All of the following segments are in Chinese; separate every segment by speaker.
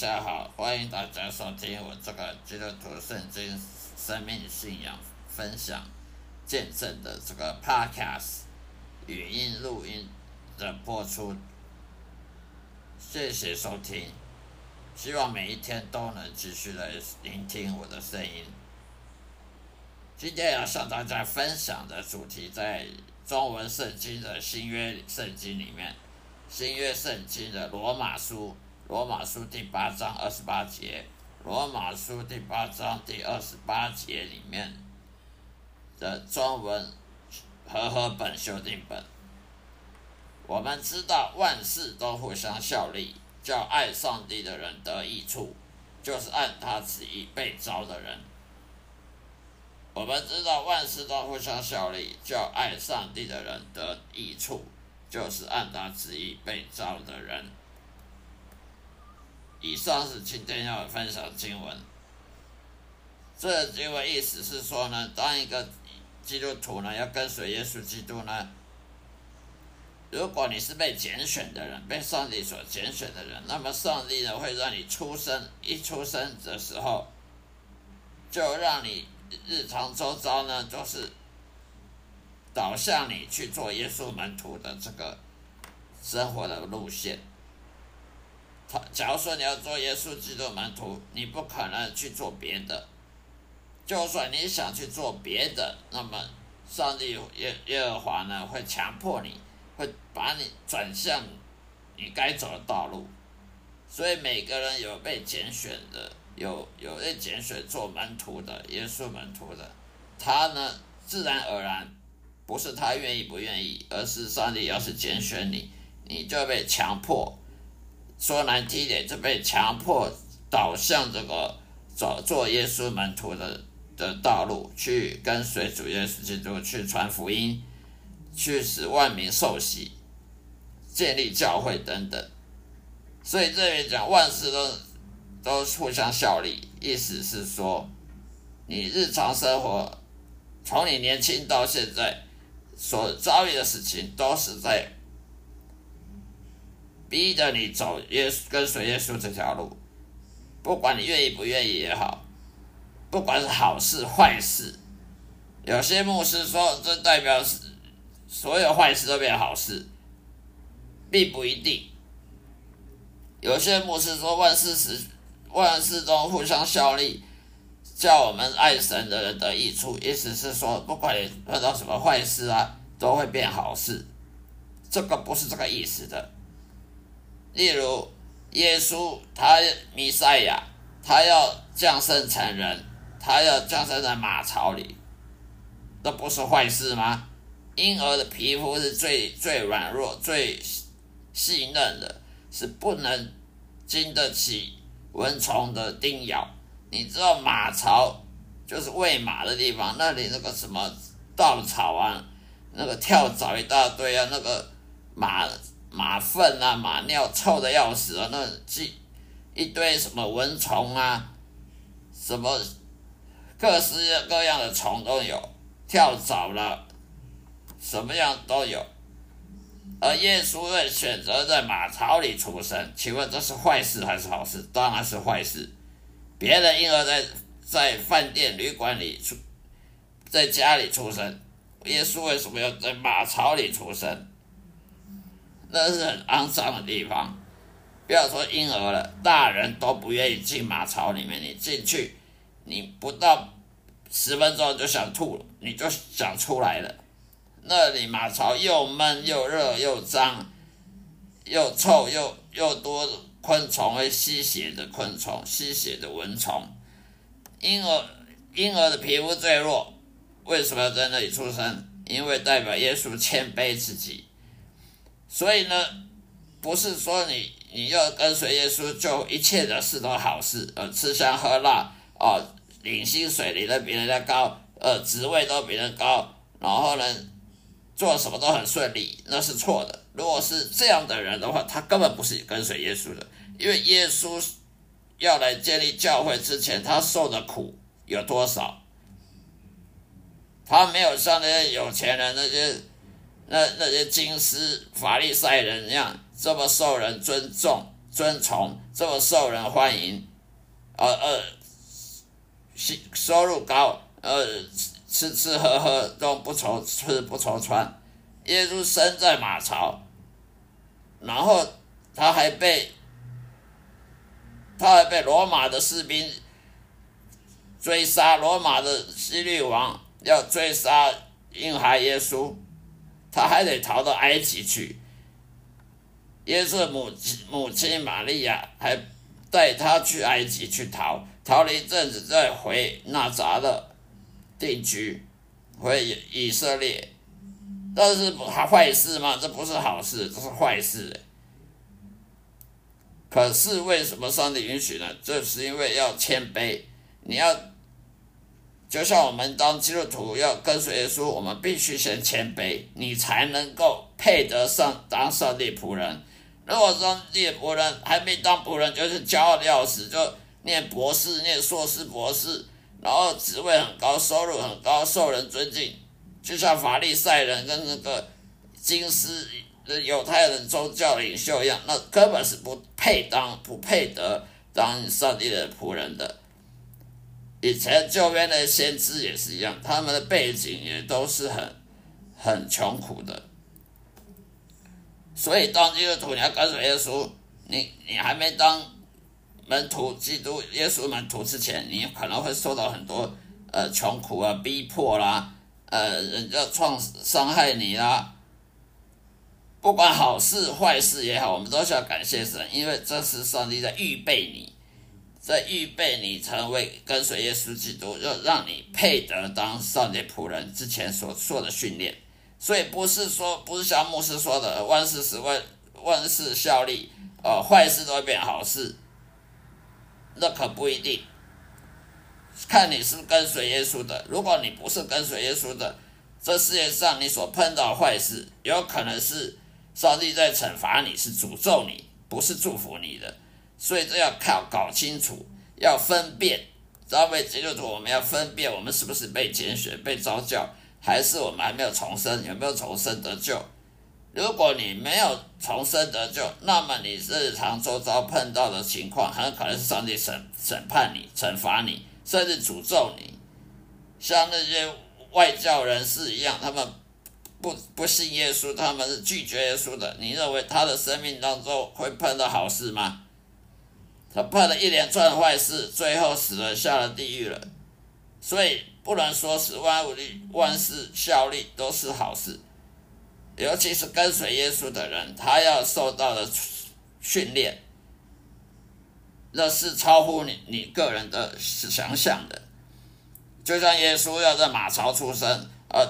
Speaker 1: 大家好，欢迎大家收听我这个基督徒圣经生命信仰分享见证的这个 Podcast 语音录音的播出，谢谢收听，希望每一天都能继续的聆听我的声音。今天要向大家分享的主题在中文圣经的新约圣经里面，新约圣经的罗马书。罗马书第八章二十八节，罗马书第八章第二十八节里面的中文和合本修订本，我们知道万事都互相效力，叫爱上帝的人得益处，就是按他旨意被招的人。我们知道万事都互相效力，叫爱上帝的人得益处，就是按他旨意被招的人。以上是今天要分享经文。这经文意思是说呢，当一个基督徒呢要跟随耶稣基督呢，如果你是被拣选的人，被上帝所拣选的人，那么上帝呢会让你出生一出生的时候，就让你日常周遭呢就是导向你去做耶稣门徒的这个生活的路线。假如说你要做耶稣基督门徒，你不可能去做别的。就算你想去做别的，那么上帝耶耶和华呢会强迫你，会把你转向你该走的道路。所以每个人有被拣选的，有有被拣选做门徒的耶稣门徒的，他呢自然而然不是他愿意不愿意，而是上帝要是拣选你，你就被强迫。说难听点，就被强迫导向这个走做耶稣门徒的的道路，去跟随主耶稣基督，去传福音，去使万民受洗，建立教会等等。所以这里讲万事都都互相效力，意思是说，你日常生活从你年轻到现在所遭遇的事情，都是在。逼着你走耶稣跟随耶稣这条路，不管你愿意不愿意也好，不管是好事坏事，有些牧师说这代表是所有坏事都变好事，并不一定。有些牧师说万事时万事中互相效力，叫我们爱神的人得益处，意思是说不管你碰到什么坏事啊，都会变好事，这个不是这个意思的。例如，耶稣他弥赛亚，他要降生成人，他要降生在马槽里，这不是坏事吗？婴儿的皮肤是最最软弱、最细嫩的，是不能经得起蚊虫的叮咬。你知道马槽就是喂马的地方，那里那个什么稻草啊，那个跳蚤一大堆啊，那个马。马粪啊，马尿臭的要死啊！那几一堆什么蚊虫啊，什么各式各样的虫都有，跳蚤了，什么样都有。而耶稣会选择在马槽里出生，请问这是坏事还是好事？当然是坏事。别的婴儿在在饭店、旅馆里出，在家里出生，耶稣为什么要在马槽里出生？那是很肮脏的地方，不要说婴儿了，大人都不愿意进马槽里面。你进去，你不到十分钟就想吐了，你就想出来了。那里马槽又闷又热又脏，又臭又又多昆虫会吸血的昆虫，吸血的蚊虫。婴儿婴儿的皮肤最弱，为什么要在那里出生？因为代表耶稣谦卑自己。所以呢，不是说你你要跟随耶稣，就一切的事都好事，呃，吃香喝辣，哦，领薪水领的比人家高，呃，职位都比人高，然后呢，做什么都很顺利，那是错的。如果是这样的人的话，他根本不是跟随耶稣的，因为耶稣要来建立教会之前，他受的苦有多少？他没有像那些有钱人那些。那那些金丝法利赛人一样这么受人尊重，尊崇，这么受人欢迎，呃呃，收入高，呃，吃吃喝喝都不愁吃不愁穿。耶稣生在马槽，然后他还被他还被罗马的士兵追杀，罗马的希律王要追杀婴孩耶稣，他还得逃到埃及去。耶稣母亲母亲玛利亚还带他去埃及去逃，逃了一阵子再回纳扎勒定居，回以色列。这是还坏事吗？这不是好事，这是坏事。可是为什么上帝允许呢？这是因为要谦卑。你要就像我们当基督徒要跟随耶稣，我们必须先谦卑，你才能够配得上当上帝仆人。如果上帝仆人还没当仆人，就是骄傲的要死，就念博士、念硕士、博士，然后职位很高，收入很高，受人尊敬。就像法利赛人跟那个金斯犹太人宗教领袖一样，那根本是不配当、不配得当上帝的仆人的。以前旧约的先知也是一样，他们的背景也都是很很穷苦的。所以当基督徒你要跟随耶稣，你你还没当门徒、基督耶稣门徒之前，你可能会受到很多呃穷苦啊、逼迫啦。呃，人家创伤害你啦，不管好事坏事也好，我们都需要感谢神，因为这是上帝在预备你，在预备你成为跟随耶稣基督，要让你配得当上帝仆人之前所做的训练。所以不是说，不是像牧师说的万事使万万事效力，呃，坏事都会变好事，那可不一定。看你是跟随耶稣的，如果你不是跟随耶稣的，这世界上你所碰到坏事，有可能是上帝在惩罚你，是诅咒你，不是祝福你的。所以这要靠搞清楚，要分辨。作为基督徒，我们要分辨我们是不是被拣选、被召教，还是我们还没有重生，有没有重生得救？如果你没有重生得救，那么你日常周遭碰到的情况，很可能是上帝审审判你、惩罚你。甚至诅咒你，像那些外教人士一样，他们不不信耶稣，他们是拒绝耶稣的。你认为他的生命当中会碰到好事吗？他碰了一连串坏事，最后死了，下了地狱了。所以不能说是万物力、万事效力都是好事，尤其是跟随耶稣的人，他要受到的训练。那是超乎你你个人的想象的，就像耶稣要在马槽出生，呃，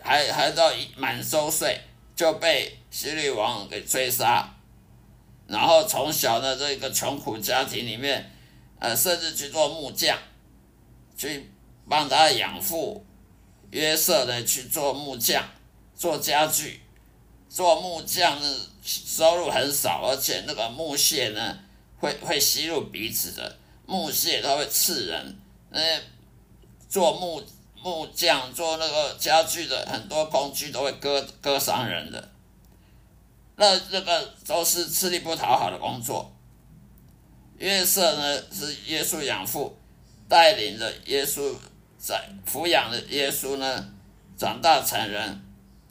Speaker 1: 还还到满周岁就被希律王给追杀，然后从小的这个穷苦家庭里面，呃，甚至去做木匠，去帮他养父约瑟呢去做木匠，做家具，做木匠呢收入很少，而且那个木屑呢。会会吸入鼻子的木屑，它会刺人。那做木木匠做那个家具的很多工具都会割割伤人的。那这个都是吃力不讨好的工作。约瑟呢是耶稣养父，带领着耶稣在抚养的耶稣呢长大成人，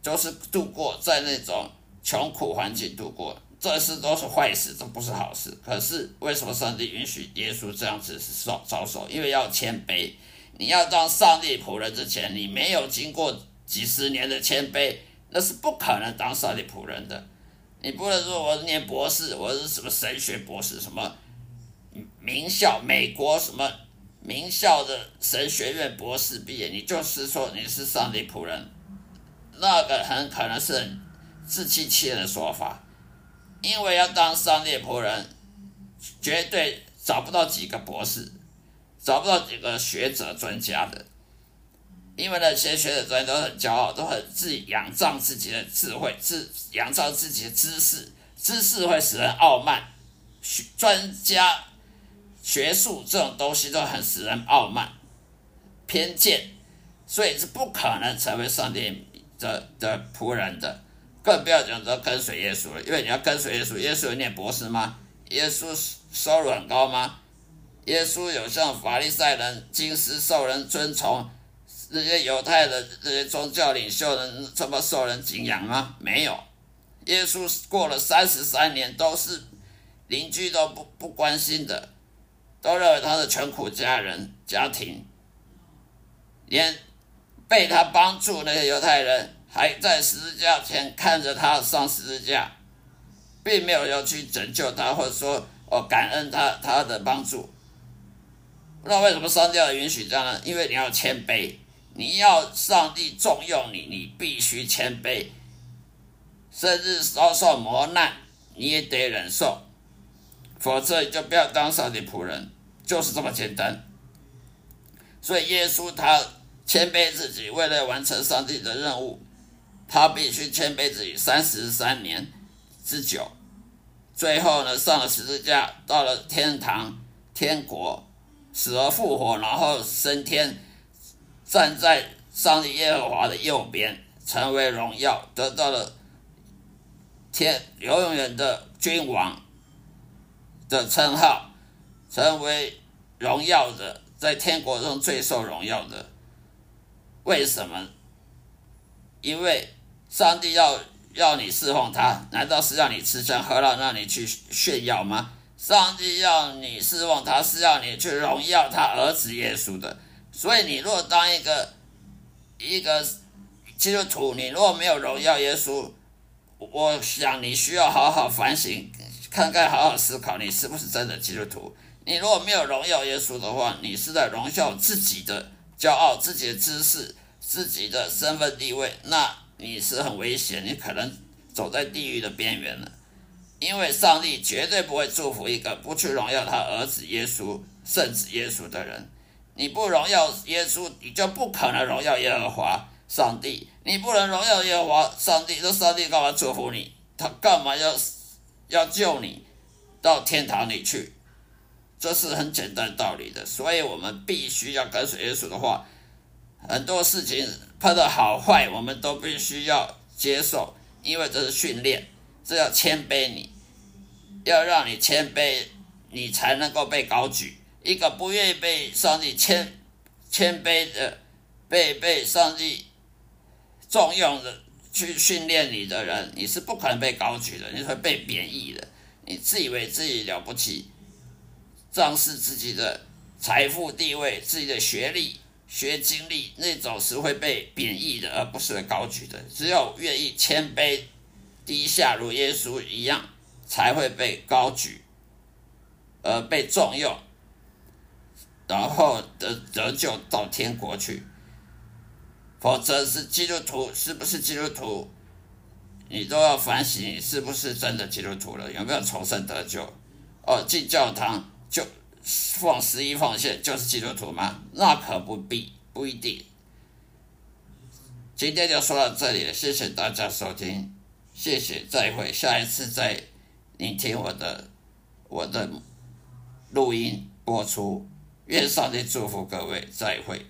Speaker 1: 就是度过在那种穷苦环境度过。这事都是坏事，这不是好事。可是为什么上帝允许耶稣这样子是受遭受？因为要谦卑。你要当上帝仆人之前，你没有经过几十年的谦卑，那是不可能当上帝仆人的。你不能说我念博士，我是什么神学博士，什么名校美国什么名校的神学院博士毕业，你就是说你是上帝仆人，那个很可能是自欺欺人的说法。因为要当上帝仆人，绝对找不到几个博士，找不到几个学者专家的。因为那些学者专家都很骄傲，都很自己仰仗自己的智慧，自仰仗自己的知识，知识会使人傲慢。学专家、学术这种东西都很使人傲慢、偏见，所以是不可能成为上帝的的仆人的。更不要讲说跟随耶稣了，因为你要跟随耶稣，耶稣有念博士吗？耶稣收入很高吗？耶稣有像法利赛人、经师受人尊崇，这些犹太的这些宗教领袖人这么受人敬仰吗？没有。耶稣过了三十三年，都是邻居都不不关心的，都认为他是穷苦家人家庭，连被他帮助那些犹太人还在十字架前看着他上十字架，并没有要去拯救他，或者说哦感恩他他的帮助。那为什么上帝要允许这样呢？因为你要谦卑，你要上帝重用你，你必须谦卑，甚至遭受磨难你也得忍受，否则你就不要当上帝仆人，就是这么简单。所以耶稣他谦卑自己，为了完成上帝的任务，他必须谦卑自己三十三年之久，最后呢上了十字架，到了天堂天国。死而复活，然后升天，站在上帝耶和华的右边，成为荣耀，得到了天永远的君王的称号，成为荣耀的，在天国中最受荣耀的。为什么？因为上帝要要你侍奉他，难道是让你吃香喝辣，让你去炫耀吗？上帝要你侍奉他，是要你去荣耀他儿子耶稣的。所以，你若当一个一个基督徒，你若没有荣耀耶稣，我想你需要好好反省，看看好好思考，你是不是真的基督徒？你如果没有荣耀耶稣的话，你是在荣耀自己的骄傲、自己的知识、自己的身份地位，那你是很危险，你可能走在地狱的边缘了。因为上帝绝对不会祝福一个不去荣耀他儿子耶稣、圣子耶稣的人。你不荣耀耶稣，你就不可能荣耀耶和华上帝。你不能荣耀耶和华上帝，那上帝干嘛祝福你？他干嘛要要救你到天堂里去？这是很简单道理的。所以我们必须要跟随耶稣的话。很多事情碰到好坏，我们都必须要接受，因为这是训练，这要谦卑你。要让你谦卑，你才能够被高举。一个不愿意被上帝谦谦卑的，被被上帝重用的去训练你的人，你是不可能被高举的，你会被贬义的。你自以为自己了不起，仗势自己的财富地位、自己的学历、学经历，那种是会被贬义的，而不是被高举的。只有愿意谦卑低下，如耶稣一样。才会被高举，而被重用，然后得得救到天国去。否则是基督徒，是不是基督徒？你都要反省，是不是真的基督徒了？有没有重生得救？哦，进教堂就放十一奉献就是基督徒吗？那可不必，不一定。今天就说到这里了，谢谢大家收听，谢谢，再会，下一次再。聆听我的我的录音播出，愿上帝祝福各位，再会。